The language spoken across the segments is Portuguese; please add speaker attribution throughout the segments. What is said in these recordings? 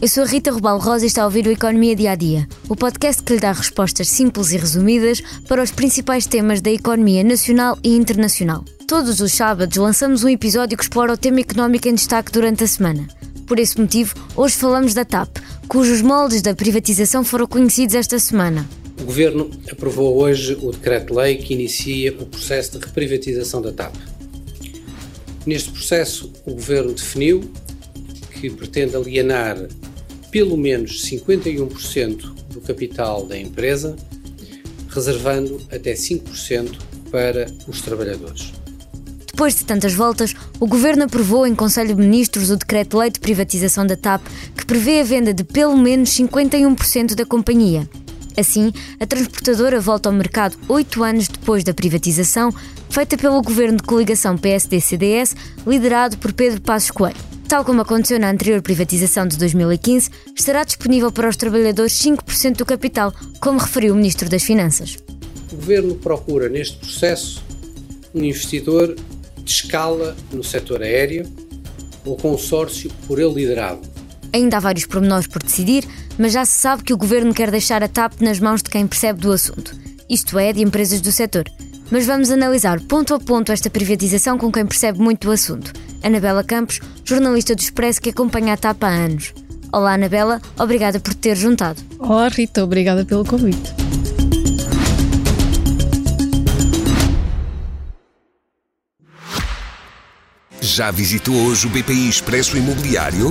Speaker 1: Eu sou a Rita Rubal Rosa e está a ouvir o Economia Dia a Dia, o podcast que lhe dá respostas simples e resumidas para os principais temas da economia nacional e internacional. Todos os sábados lançamos um episódio que explora o tema económico em destaque durante a semana. Por esse motivo, hoje falamos da TAP, cujos moldes da privatização foram conhecidos esta semana.
Speaker 2: O Governo aprovou hoje o decreto-lei que inicia o processo de reprivatização da TAP. Neste processo, o Governo definiu que pretende alienar pelo menos 51% do capital da empresa, reservando até 5% para os trabalhadores.
Speaker 1: Depois de tantas voltas, o Governo aprovou em Conselho de Ministros o Decreto-Lei de Privatização da TAP, que prevê a venda de pelo menos 51% da companhia. Assim, a transportadora volta ao mercado oito anos depois da privatização, feita pelo Governo de coligação PSD-CDS, liderado por Pedro Passos Coelho. Tal como aconteceu na anterior privatização de 2015, estará disponível para os trabalhadores 5% do capital, como referiu o Ministro das Finanças.
Speaker 2: O Governo procura, neste processo, um investidor de escala no setor aéreo ou consórcio por ele liderado.
Speaker 1: Ainda há vários pormenores por decidir, mas já se sabe que o Governo quer deixar a TAP nas mãos de quem percebe do assunto, isto é, de empresas do setor. Mas vamos analisar ponto a ponto esta privatização com quem percebe muito do assunto. Anabela Campos, jornalista do Expresso que acompanha a TAP há anos. Olá, Anabela, obrigada por ter juntado.
Speaker 3: Olá, Rita, obrigada pelo convite.
Speaker 4: Já visitou hoje o BPI Expresso Imobiliário?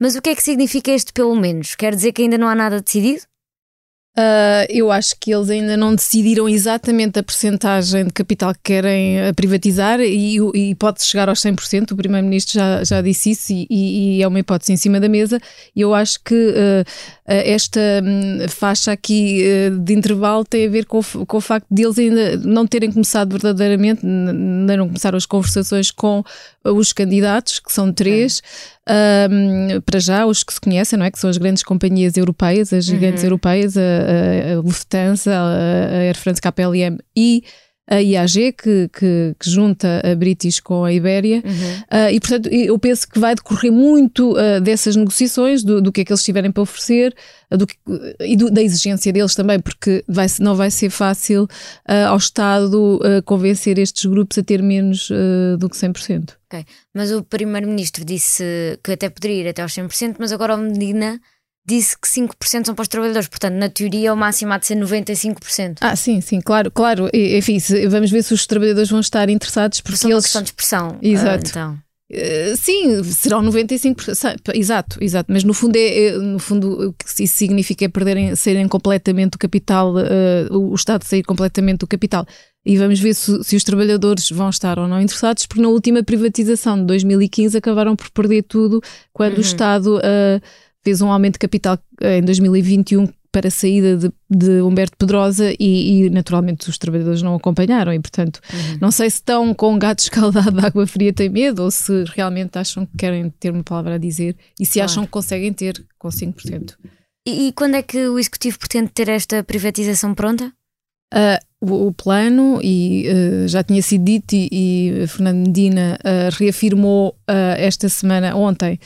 Speaker 1: Mas o que é que significa este pelo menos? Quer dizer que ainda não há nada decidido?
Speaker 3: Uh, eu acho que eles ainda não decidiram exatamente a percentagem de capital que querem uh, privatizar e, e pode chegar aos 100%. O Primeiro-Ministro já, já disse isso e, e, é uma hipótese em cima da mesa. Eu acho que uh, esta um, faixa aqui de intervalo tem a ver com, com o facto de eles ainda não terem começado verdadeiramente, ainda não começaram as conversações com os candidatos, que são três. Um, para já, os que se conhecem, não é? Que são as grandes companhias europeias, as gigantes uhum. europeias, a, a, Lufthansa, a, a Air France KLM e a IAG, que, que, que, junta a British com a Ibéria, uhum. uh, e portanto eu penso que vai decorrer muito uh, dessas negociações, do, do, que é que eles tiverem para oferecer uh, do que, e do, da exigência deles também, porque vai, não vai ser fácil ao Estado convencer estes grupos a ter menos do que 100%.
Speaker 1: Ok, mas o Primeiro-Ministro disse que até poderia ir até aos 100%, mas agora o Medina disse que 5% são para os trabalhadores, portanto, na teoria, o máximo há de ser 95%.
Speaker 3: Ah, sim, sim, claro, claro. Enfim, vamos ver se os trabalhadores vão estar interessados porque
Speaker 1: são
Speaker 3: eles.
Speaker 1: questão de expressão.
Speaker 3: Exato.
Speaker 1: Uh, então.
Speaker 3: Uh, sim, serão 95%, exato, exato, mas no fundo, é, no fundo o que isso significa é perderem, serem completamente o capital, uh, o Estado sair completamente do capital. E vamos ver se, se, os trabalhadores vão estar ou não interessados, porque na última privatização de 2015 acabaram por perder tudo quando uhum. o Estado uh, fez um aumento de capital em 2021 para a saída de, de Humberto Pedrosa e, e, naturalmente os trabalhadores não acompanharam e portanto uhum. não sei se estão com um gato escaldado de água fria tem medo ou se realmente acham que querem ter uma palavra a dizer e se claro. acham que conseguem ter com 5%.
Speaker 1: E, e quando é que o Executivo pretende ter esta privatização pronta?
Speaker 3: Uh, o, plano, e uh, já tinha sido dito, e, e Fernando Medina uh, reafirmou esta semana, ontem,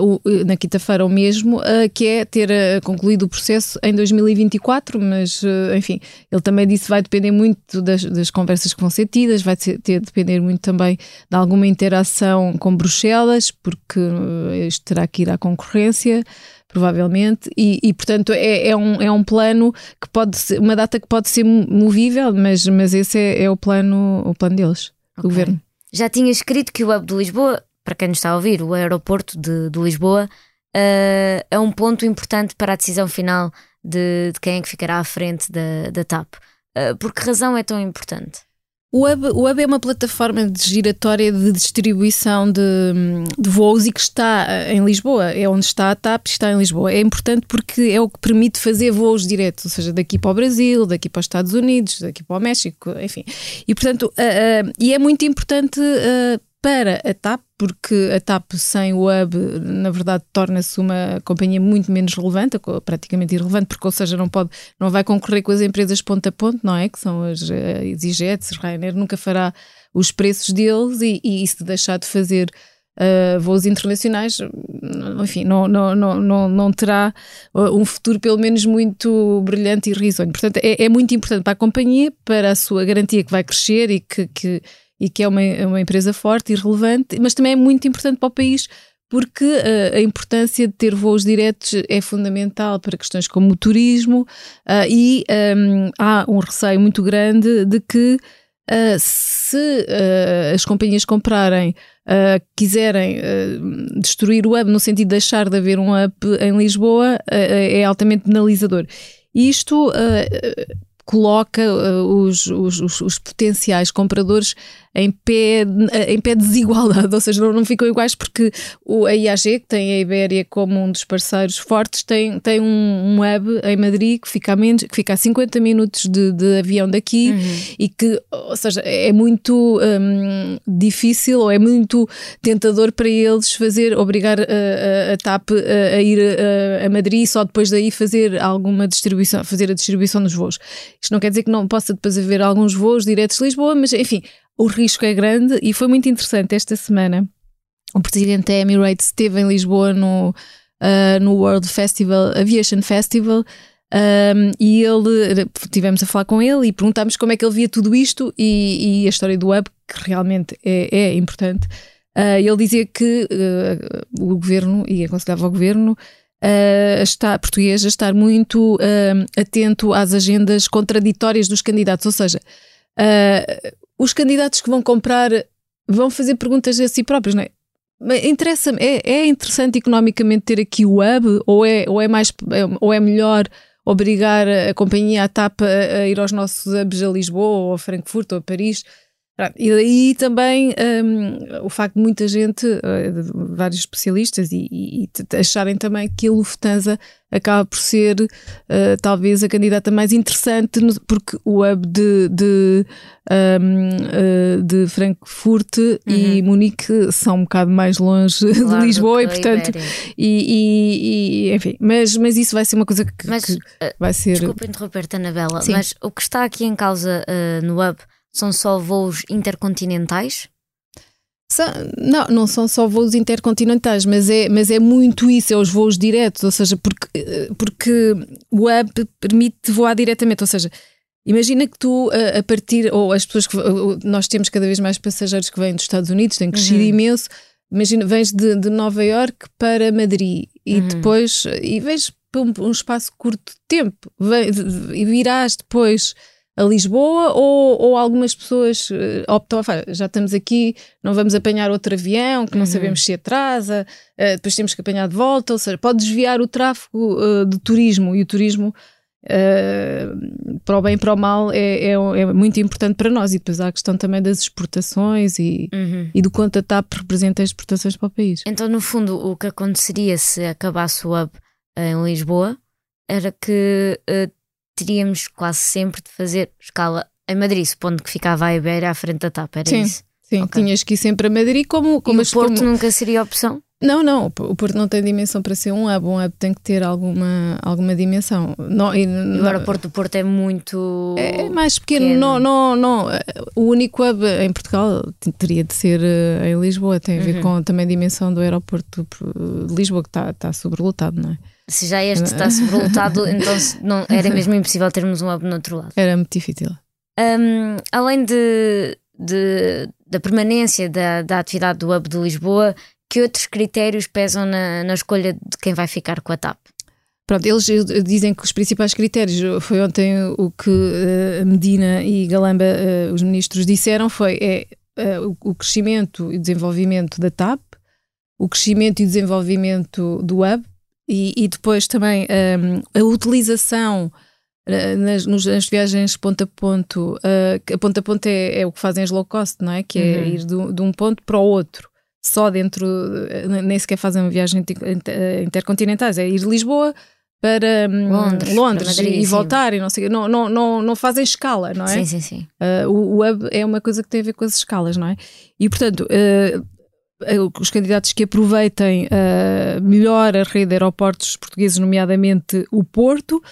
Speaker 3: o, na quinta-feira o mesmo, que é ter concluído o processo em 2024, mas enfim, ele também disse vai depender muito das, das conversas que vão ser tidas, vai ter, ter depender muito também de alguma interação com Bruxelas, porque isto terá que ir à concorrência provavelmente, e, e portanto é, é, um, é um plano que pode ser, uma data que pode ser movível, mas, mas esse é, é o plano o plano deles, okay. do governo.
Speaker 1: Já tinha escrito que o hub de Lisboa, para quem nos está a ouvir, o aeroporto de, de Lisboa, uh, é um ponto importante para a decisão final de, de quem é que ficará à frente da, da TAP. Uh, por que razão é tão importante?
Speaker 3: O Hub, o Hub é uma plataforma de giratória de distribuição de, de, voos e que está eh, em Lisboa. É onde está a TAP, está em Lisboa. É importante porque é o que permite fazer voos diretos, ou seja, daqui para o Brasil, daqui para os Estados Unidos, daqui para o México, enfim. E portanto, uh, uh, e é muito importante uh, para a TAP, porque a TAP sem o hub, na verdade, torna-se uma companhia muito menos relevante, praticamente irrelevante, porque, ou seja, não pode, não vai concorrer com as empresas ponto a ponto, não é? Que são as EasyJet, Ryanair, nunca fará os preços deles e, e se deixar de fazer uh, voos internacionais, enfim, não, não, não, não, não terá um futuro pelo menos muito brilhante e risonho. Portanto, é, é muito importante para a companhia, para a sua garantia que vai crescer e que, que e que é uma, é uma empresa forte e relevante, mas também é muito importante para o país porque uh, a importância de ter voos diretos é fundamental para questões como o turismo uh, e um, ehm, há um receio muito grande de que uh, se as companhias comprarem, quiserem destruir o hub no sentido de deixar de haver um hub em Lisboa, é altamente penalizador. Isto coloca os, os, os, os potenciais compradores em pé, em pé de desigualdade, ou seja, não, não ficam iguais porque o, a IAG, que tem a Ibéria como um dos parceiros fortes, tem, tem um, um hub em Madrid que fica a, menos, que fica a 50 minutos de, de avião daqui uhum. e que, ou seja, é muito um, difícil ou é muito tentador para eles fazer, obrigar a, a, a TAP a, a ir a, a, Madrid e só depois daí fazer alguma distribuição, fazer a distribuição dos voos. Isto não quer dizer que não possa depois haver alguns voos diretos de Lisboa, mas enfim, o risco é grande e foi muito interessante esta semana. O presidente da Emirates esteve em Lisboa no, uh, no World Festival, Aviation Festival, um, e ele tivemos a falar com ele e perguntámos como é que ele via tudo isto e, e a história do hub, que realmente é, é importante. Uh, ele dizia que uh, o governo, e aconselhava ao governo, uh, está, português a estar muito atento às agendas contraditórias dos candidatos, ou seja, os candidatos que vão comprar vão fazer perguntas a si próprios, não é? Interessa é, é interessante economicamente ter aqui o hub ou é, ou é, mais, ou é melhor obrigar a companhia, a TAP, a, a ir aos nossos hubs a Lisboa ou a Frankfurt ou a Paris? E daí também um, o facto de muita gente, uh, vários especialistas, e, e, e, acharem também que a Lufthansa acaba por ser uh, talvez a candidata mais interessante, no, porque o hub de, de, um, uh, de Frankfurt uhum. e Munique são um bocado mais longe claro, de Lisboa e portanto e, e, enfim, mas, mas isso vai ser uma coisa que, mas, que vai ser.
Speaker 1: Desculpa interromper-te, Anabela, Sim. mas o que está aqui em causa no hub são só voos intercontinentais?
Speaker 3: São, não, não são só voos intercontinentais, mas é, mas é muito isso, é os voos diretos, ou seja, porque, porque o hub permite voar diretamente, ou seja, imagina que tu a, partir, ou as pessoas que nós temos cada vez mais passageiros que vêm dos Estados Unidos, têm crescido uhum. imenso, imagina, vens de, de Nova York para Madrid e uhum. depois, e vens por um, um espaço curto de tempo, vem, e virás depois a Lisboa ou, ou algumas pessoas uh, optam a já estamos aqui, não vamos apanhar outro avião que não uhum. sabemos se atrasa, uh, depois temos que apanhar de volta, ou seja, pode desviar o tráfego uh, de turismo e o turismo para o bem e para o mal é, é, é, muito importante para nós e depois há a questão também das exportações e, uhum. e do quanto a TAP representa as exportações para o país.
Speaker 1: Então no fundo o que aconteceria se acabasse o hub em Lisboa era que teríamos quase sempre de fazer escala em Madrid, supondo que ficava a Iberia à frente da TAP, era
Speaker 3: sim,
Speaker 1: isso?
Speaker 3: Sim, okay. tinhas que ir sempre a Madrid como, como
Speaker 1: e o Porto como... nunca seria opção?
Speaker 3: Não, não, o Porto não tem dimensão para ser um hub, um hub tem que ter alguma, alguma dimensão. Não,
Speaker 1: e, o aeroporto do Porto é muito.
Speaker 3: É mais pequeno, pequeno. Não, não, não. O único hub em Portugal teria de ser eh, em Lisboa, tem a ver uhum. com também a dimensão do aeroporto de Lisboa, que está, está sobrelotado, não é?
Speaker 1: Se já este está sobrelotado, então não, era mesmo impossível termos um hub no outro lado.
Speaker 3: Era muito difícil.
Speaker 1: Um, além de, de, da permanência da, da atividade do hub de Lisboa, que outros critérios pesam na, na escolha de quem vai ficar com a TAP?
Speaker 3: Pronto, eles dizem que os principais critérios, foi ontem o que uh, Medina e Galamba, uh, os ministros, disseram, foi é, uh, o crescimento e desenvolvimento da TAP, o crescimento e desenvolvimento do hub e, e depois também um, a utilização nas, nas viagens ponto a ponto, uh, a ponto a ponto é, é, o que fazem as low cost, não é? Que é uhum. ir de, de, um ponto para o outro. Só dentro, nem sequer fazem uma viagem intercontinentais, é ir de Lisboa para hum, Londres, Londres para Madrid, e, voltar e não sei não, não, não, não fazem escala, não é?
Speaker 1: Sim, sim, sim.
Speaker 3: Uh, o, o hub é uma coisa que tem a ver com as escalas, não é? E portanto, uh, os candidatos que aproveitem uh, melhor a rede de aeroportos portugueses, nomeadamente o Porto,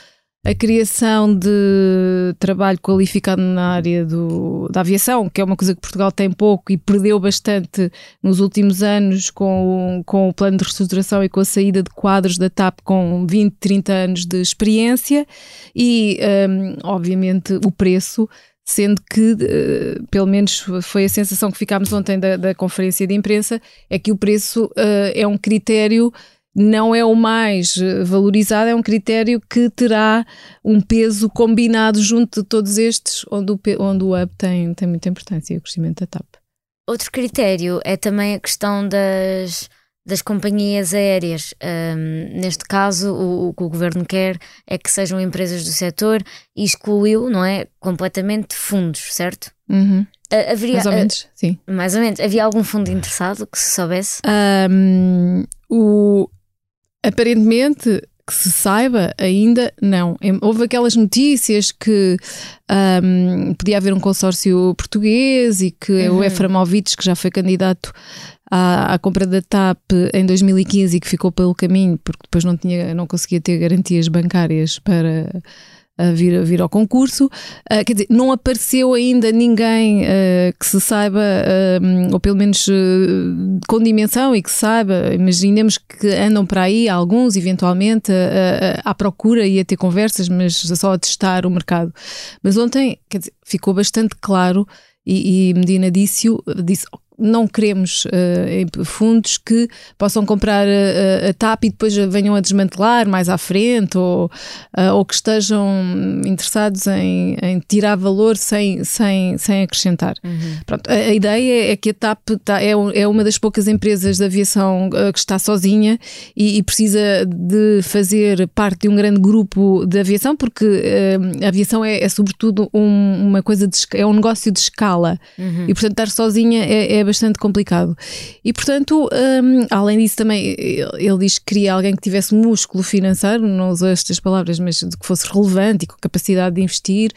Speaker 3: a criação de trabalho qualificado na área do, da aviação, que é uma coisa que Portugal tem pouco e perdeu bastante nos últimos anos com, com o plano de reestruturação e com a saída de quadros da TAP com 20, 30 anos de experiência. E, um, obviamente, o preço sendo que, uh, pelo menos foi a sensação que ficámos ontem da, da conferência de imprensa, é que o preço uh, é um critério não é o mais eh, valorizado, é um critério que terá um peso combinado junto de todos estes, onde o, onde o hub tem, tem muita importância, o crescimento da TAP.
Speaker 1: Outro critério é também a questão das, das companhias aéreas. Um, neste caso, o, o, que o governo quer é que sejam empresas do setor e excluiu, não é? Completamente fundos, certo?
Speaker 3: Uhum. Haveria, mais ou menos, sim.
Speaker 1: Mais ou menos. Havia algum fundo interessado que se soubesse?
Speaker 3: Um, o, Aparentemente, que se saiba, ainda não. Houve aquelas notícias que um, podia haver um consórcio português e que uhum. o Eframovic, que já foi candidato à, à, compra da TAP em 2015 e que ficou pelo caminho, porque depois não, tinha, não conseguia ter garantias bancárias para vir, vir ao concurso. Uh, quer dizer, não apareceu ainda ninguém uh, que se saiba, uh, ou pelo menos com dimensão e que saiba. Imaginemos que andam para aí alguns, eventualmente, à procura e a ter conversas, mas só a testar o mercado. Mas ontem, quer dizer, ficou bastante claro e, e Medina disse, disse não queremos uh, fundos que possam comprar a, a, TAP e depois venham a desmantelar mais à frente ou, uh, ou que estejam interessados em, em, tirar valor sem, sem, sem acrescentar. Uhum. Pronto, a, a, ideia é que a TAP tá, é, é uma das poucas empresas de aviação uh, que está sozinha e, e, precisa de fazer parte de um grande grupo de aviação porque a aviação é, é sobretudo um, uma coisa de, é um negócio de escala uhum. e portanto estar sozinha é, é bastante complicado. E portanto, um, além disso, também ele diz que queria alguém que tivesse músculo financeiro, não usou estas palavras, mas de que fosse relevante e com capacidade de investir.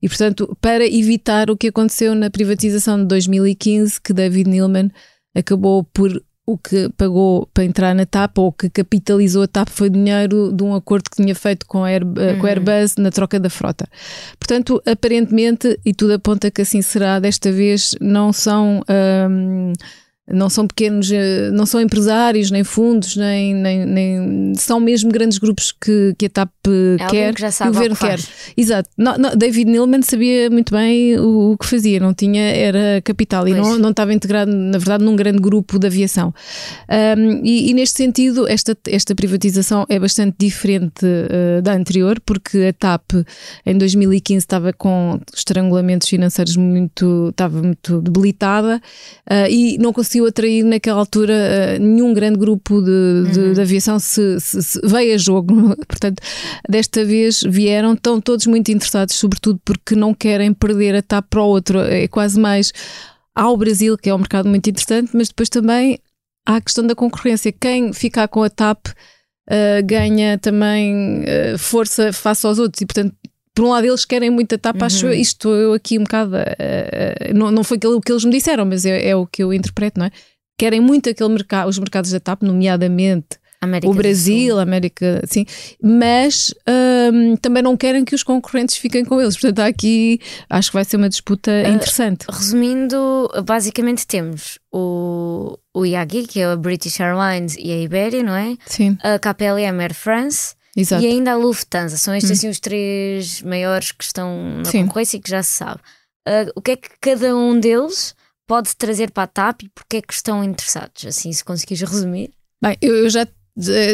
Speaker 3: E portanto, para evitar o que aconteceu na privatização de 2015, que David Neilman acabou por o que pagou para entrar na TAP ou que capitalizou a TAP foi dinheiro de um acordo que tinha feito com a, Air, uhum. com a Airbus na troca da frota. Portanto, aparentemente, e tudo aponta que assim será, desta vez não são. Um, não são pequenos, eh, não são empresários, nem fundos, nem, nem, nem são mesmo grandes grupos que, que a TAP
Speaker 1: é
Speaker 3: quer
Speaker 1: que e o governo que quer.
Speaker 3: Exato. Não, não, David Neilman sabia muito bem o, o, que fazia, não tinha, era capital pois. e não, não estava integrado, na verdade, num grande grupo de aviação. Um, e, e, neste sentido, esta, esta privatização é bastante diferente uh, da anterior, porque a TAP em 2015 estava com estrangulamentos financeiros muito, estava muito debilitada uh, e não conseguia conseguiu atrair naquela altura uh, nenhum grande grupo de, de, uhum. de aviação se, se, se, veio a jogo. Portanto, desta vez vieram, estão todos muito interessados, sobretudo porque não querem perder a TAP para o outro. É quase mais ao Brasil, que é um mercado muito interessante, mas depois também há a questão da concorrência. Quem ficar com a TAP uh, ganha também uh, força face aos outros e, portanto, por um lado eles querem muito a tapa, uhum. acho isto estou eu aqui um bocado, uh, não, não foi aquilo que eles me disseram, mas é, é, o que eu interpreto, não é? Querem muito aquele mercado, os mercados da TAP, nomeadamente América o Brasil, a América, sim, mas um, também não querem que os concorrentes fiquem com eles. Portanto, aqui acho que vai ser uma disputa uh, interessante.
Speaker 1: Resumindo, basicamente temos o, o IAG, que é a British Airlines e a Iberia, não é?
Speaker 3: Sim.
Speaker 1: A KPLM Air France
Speaker 3: Exato.
Speaker 1: E ainda a Lufthansa. São estes hum. assim os três maiores que estão na Sim. concorrência e que já se sabe. Uh, o que é que cada um deles pode trazer para a TAP e porque é que estão interessados? Assim, se conseguires resumir.
Speaker 3: Bem, eu, eu já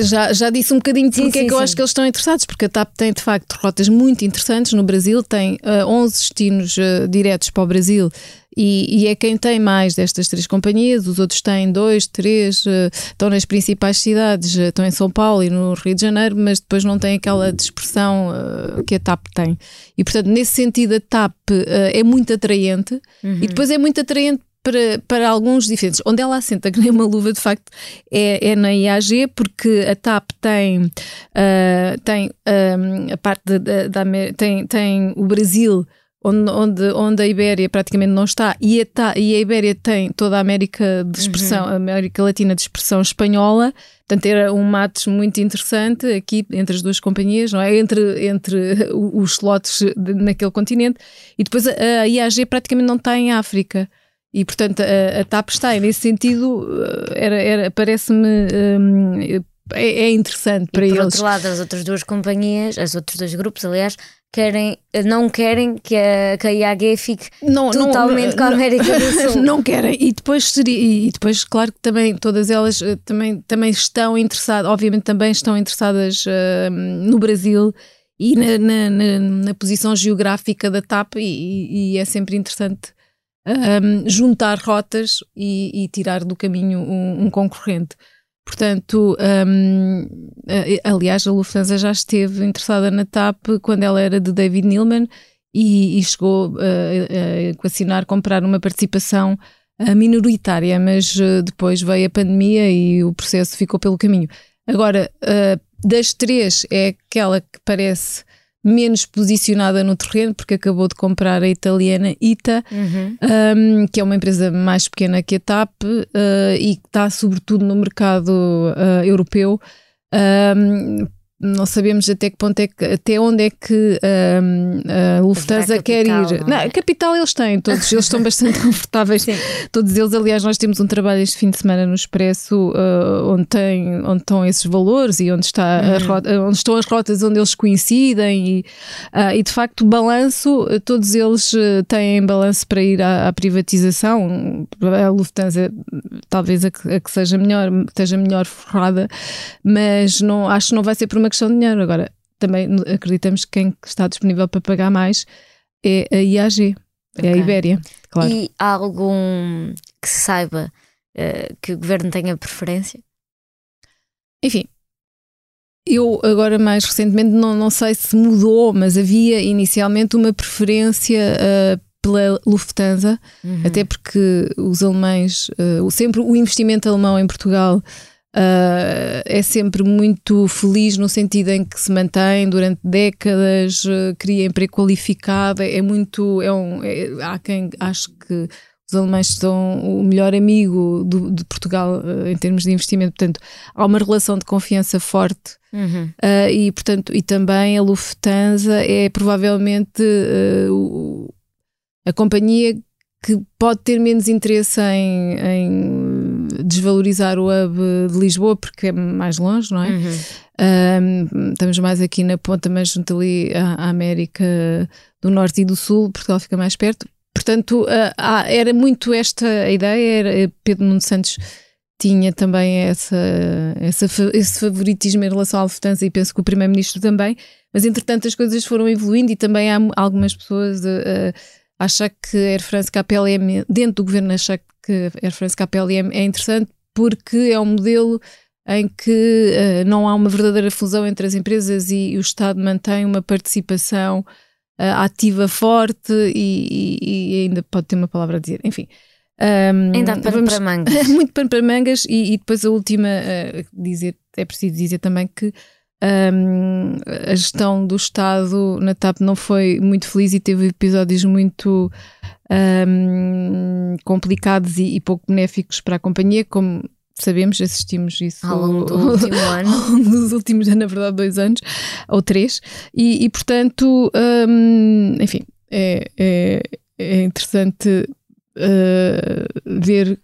Speaker 3: Já, já disse um bocadinho sim, porque sim, é que sim. eu acho que eles estão interessados, porque a TAP tem de facto rotas muito interessantes no Brasil, tem uh, 11 destinos uh, diretos para o Brasil e, e, é quem tem mais destas três companhias, os outros têm dois, três, uh, estão nas principais cidades, uh, estão em São Paulo e no Rio de Janeiro, mas depois não têm aquela dispersão uh, que a TAP tem. E portanto, nesse sentido, a TAP é muito atraente uhum. e depois é muito atraente para, para alguns diferentes. Onde ela assenta, que nem uma luva, de facto, é, é na IAG, porque a TAP tem, uh, tem um, a parte da, da, tem, tem o Brasil onde, onde, onde a Ibéria praticamente não está, e a, e a Ibéria tem toda a América de expressão, uhum. América Latina de expressão espanhola, portanto era um matos muito interessante aqui entre as duas companhias, não é? Entre, entre os slots de, naquele continente, e depois a, a IAG praticamente não está em África. E, portanto, a, a TAP está, e nesse sentido, eh, era, era, parece-me um, é, é, interessante para
Speaker 1: e
Speaker 3: por
Speaker 1: eles. Por outro lado, as outras duas companhias, os outros dois grupos, aliás, querem, não querem que a, que a IAG fique não, totalmente não, com a América do Sul.
Speaker 3: Não querem. E depois, seria, e depois, claro que também todas elas eh, também, também estão interessadas, obviamente também estão interessadas uh, no Brasil e na, na, na, na, posição geográfica da TAP e, e é sempre interessante um, juntar rotas e, e, tirar do caminho um, um concorrente. Portanto, um, aliás, a Lufthansa já esteve interessada na TAP quando ela era de David Neilman e, e chegou a equacionar comprar uma participação minoritária, mas depois veio a pandemia e o processo ficou pelo caminho. Agora, das três, é aquela que parece menos posicionada no terreno, porque acabou de comprar a italiana ITA, uhum. um, que é uma empresa mais pequena que a TAP uh, e que está sobretudo no mercado uh, europeu. Um, não sabemos até que ponto é que, até onde é que um, a Lufthansa quer ir. Não, é? capital eles têm, todos eles estão bastante confortáveis. Sim. Todos eles, aliás, nós temos um trabalho este fim de semana no Expresso uh, onde, tem, onde estão esses valores e onde, está uhum. rota, onde estão as rotas onde eles coincidem e, uh, e de facto o balanço, todos eles uh, têm balanço para ir à, à, privatização. A Lufthansa talvez a que, a que seja melhor, esteja melhor forrada, mas não, acho que não vai ser por uma questão de dinheiro. Agora, também acreditamos que quem está disponível para pagar mais é a IAG, okay. é a Ibéria, claro.
Speaker 1: E há algum que se saiba uh, que o governo tenha preferência?
Speaker 3: Enfim, eu agora mais recentemente não, não sei se mudou, mas havia inicialmente uma preferência uh, pela Lufthansa, uhum. até porque os alemães, uh, sempre o investimento alemão em Portugal Uh, é sempre muito feliz no sentido em que se mantém durante décadas, uh, cria emprego qualificado, é, é muito. É um, é, há quem acho que os alemães são o melhor amigo do, de Portugal uh, em termos de investimento, portanto, há uma relação de confiança forte. Uhum. e portanto, e também a Lufthansa é provavelmente o, a companhia que pode ter menos interesse em, em, desvalorizar o hub de Lisboa porque é mais longe, não é? Uhum. Um, estamos mais aqui na ponta, mas junto ali à, América do Norte e do Sul, Portugal fica mais perto. Portanto, uh, era muito esta a ideia. Era, Pedro Nuno Santos tinha também essa, essa, esse favoritismo em relação à Lufthansa e penso que o Primeiro-Ministro também, mas entretanto as coisas foram evoluindo e também há algumas pessoas. Uh, achar que Air France KPLM, dentro do governo, achar que Air France KPLM é interessante porque é um modelo em que uh, não há uma verdadeira fusão entre as empresas e, e o Estado mantém uma participação uh, ativa forte e, e, e, ainda pode ter uma palavra a dizer. Enfim.
Speaker 1: Um, ainda há pano para mangas.
Speaker 3: muito pano para mangas e, depois a última, uh, dizer, é preciso dizer também que um, a gestão do Estado na TAP não foi muito feliz e teve episódios muito um, complicados e, e, pouco benéficos para a companhia, como sabemos, assistimos isso
Speaker 1: ao longo do último ano.
Speaker 3: Ao longo dos últimos, na verdade, dois anos ou três, e, e portanto, um, enfim, é, é, é interessante uh, ver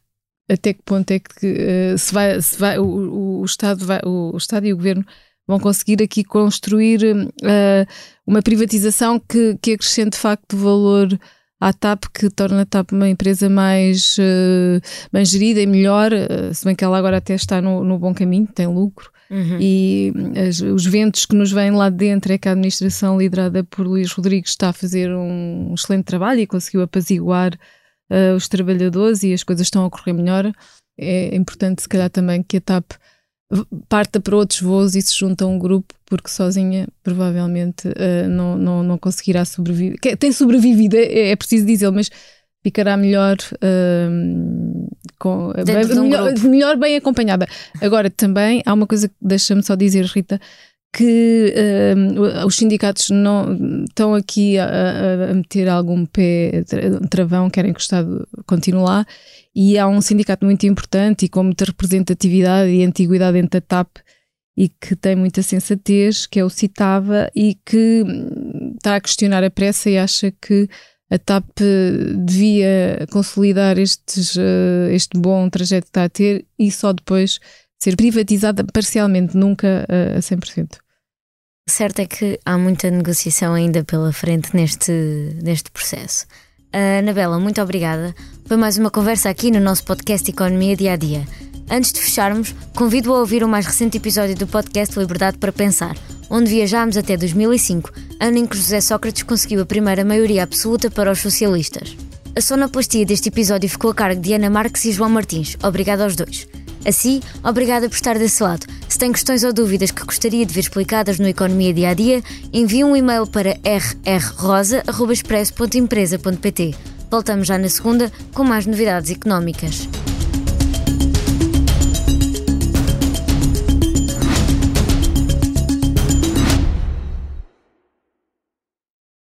Speaker 3: até que ponto é que uh, se vai, se vai o, o, Estado vai, o, o Estado e o Governo vão conseguir aqui construir uh, uma privatização que, que acrescente de facto valor à TAP, que torna a TAP uma empresa mais uh, bem gerida e melhor, uh, se bem que ela agora até está no, no bom caminho, tem lucro. Uhum. E as, os ventos que nos vêm lá dentro é que a administração liderada por Luís Rodrigues está a fazer um excelente trabalho e conseguiu apaziguar uh, os trabalhadores e as coisas estão a correr melhor. É importante, se calhar, também que a TAP parta para outros voos e se junta a um grupo, porque sozinha provavelmente uh, não, não, não conseguirá sobreviver. Tem sobrevivido, é, é preciso dizer, mas ficará melhor, uh, com, bem, um melhor, melhor, bem acompanhada. Agora, também há uma coisa que deixa-me só dizer, Rita, que uh, os sindicatos não estão aqui a, a, meter algum pé travão, querem que o Estado continue lá, e há um sindicato muito importante e com muita representatividade e antiguidade dentro da TAP e que tem muita sensatez, que é o Citava, e que hum, está a questionar a pressa e acha que a TAP devia consolidar estes, uh, este bom trajeto que está a ter e só depois ser privatizada parcialmente, nunca uh, a 100%.
Speaker 1: Certo é que há muita negociação ainda pela frente neste, neste processo. Uh, Anabela, muito obrigada. Foi mais uma conversa aqui no nosso podcast Economia Dia a Dia. Antes de fecharmos, convido a ouvir o mais recente episódio do podcast Liberdade para Pensar, onde viajámos até 2005, ano em que José Sócrates conseguiu a primeira maioria absoluta para os socialistas. A sonoplastia deste episódio ficou a cargo de Ana Marques e João Martins. Obrigada aos dois. Assim, obrigada por estar desse lado. Se tem questões ou dúvidas que gostaria de ver explicadas no Economia Dia a Dia, envie um e-mail para rrrosa.expresso.empresa.pt. Voltamos já na segunda com mais novidades económicas.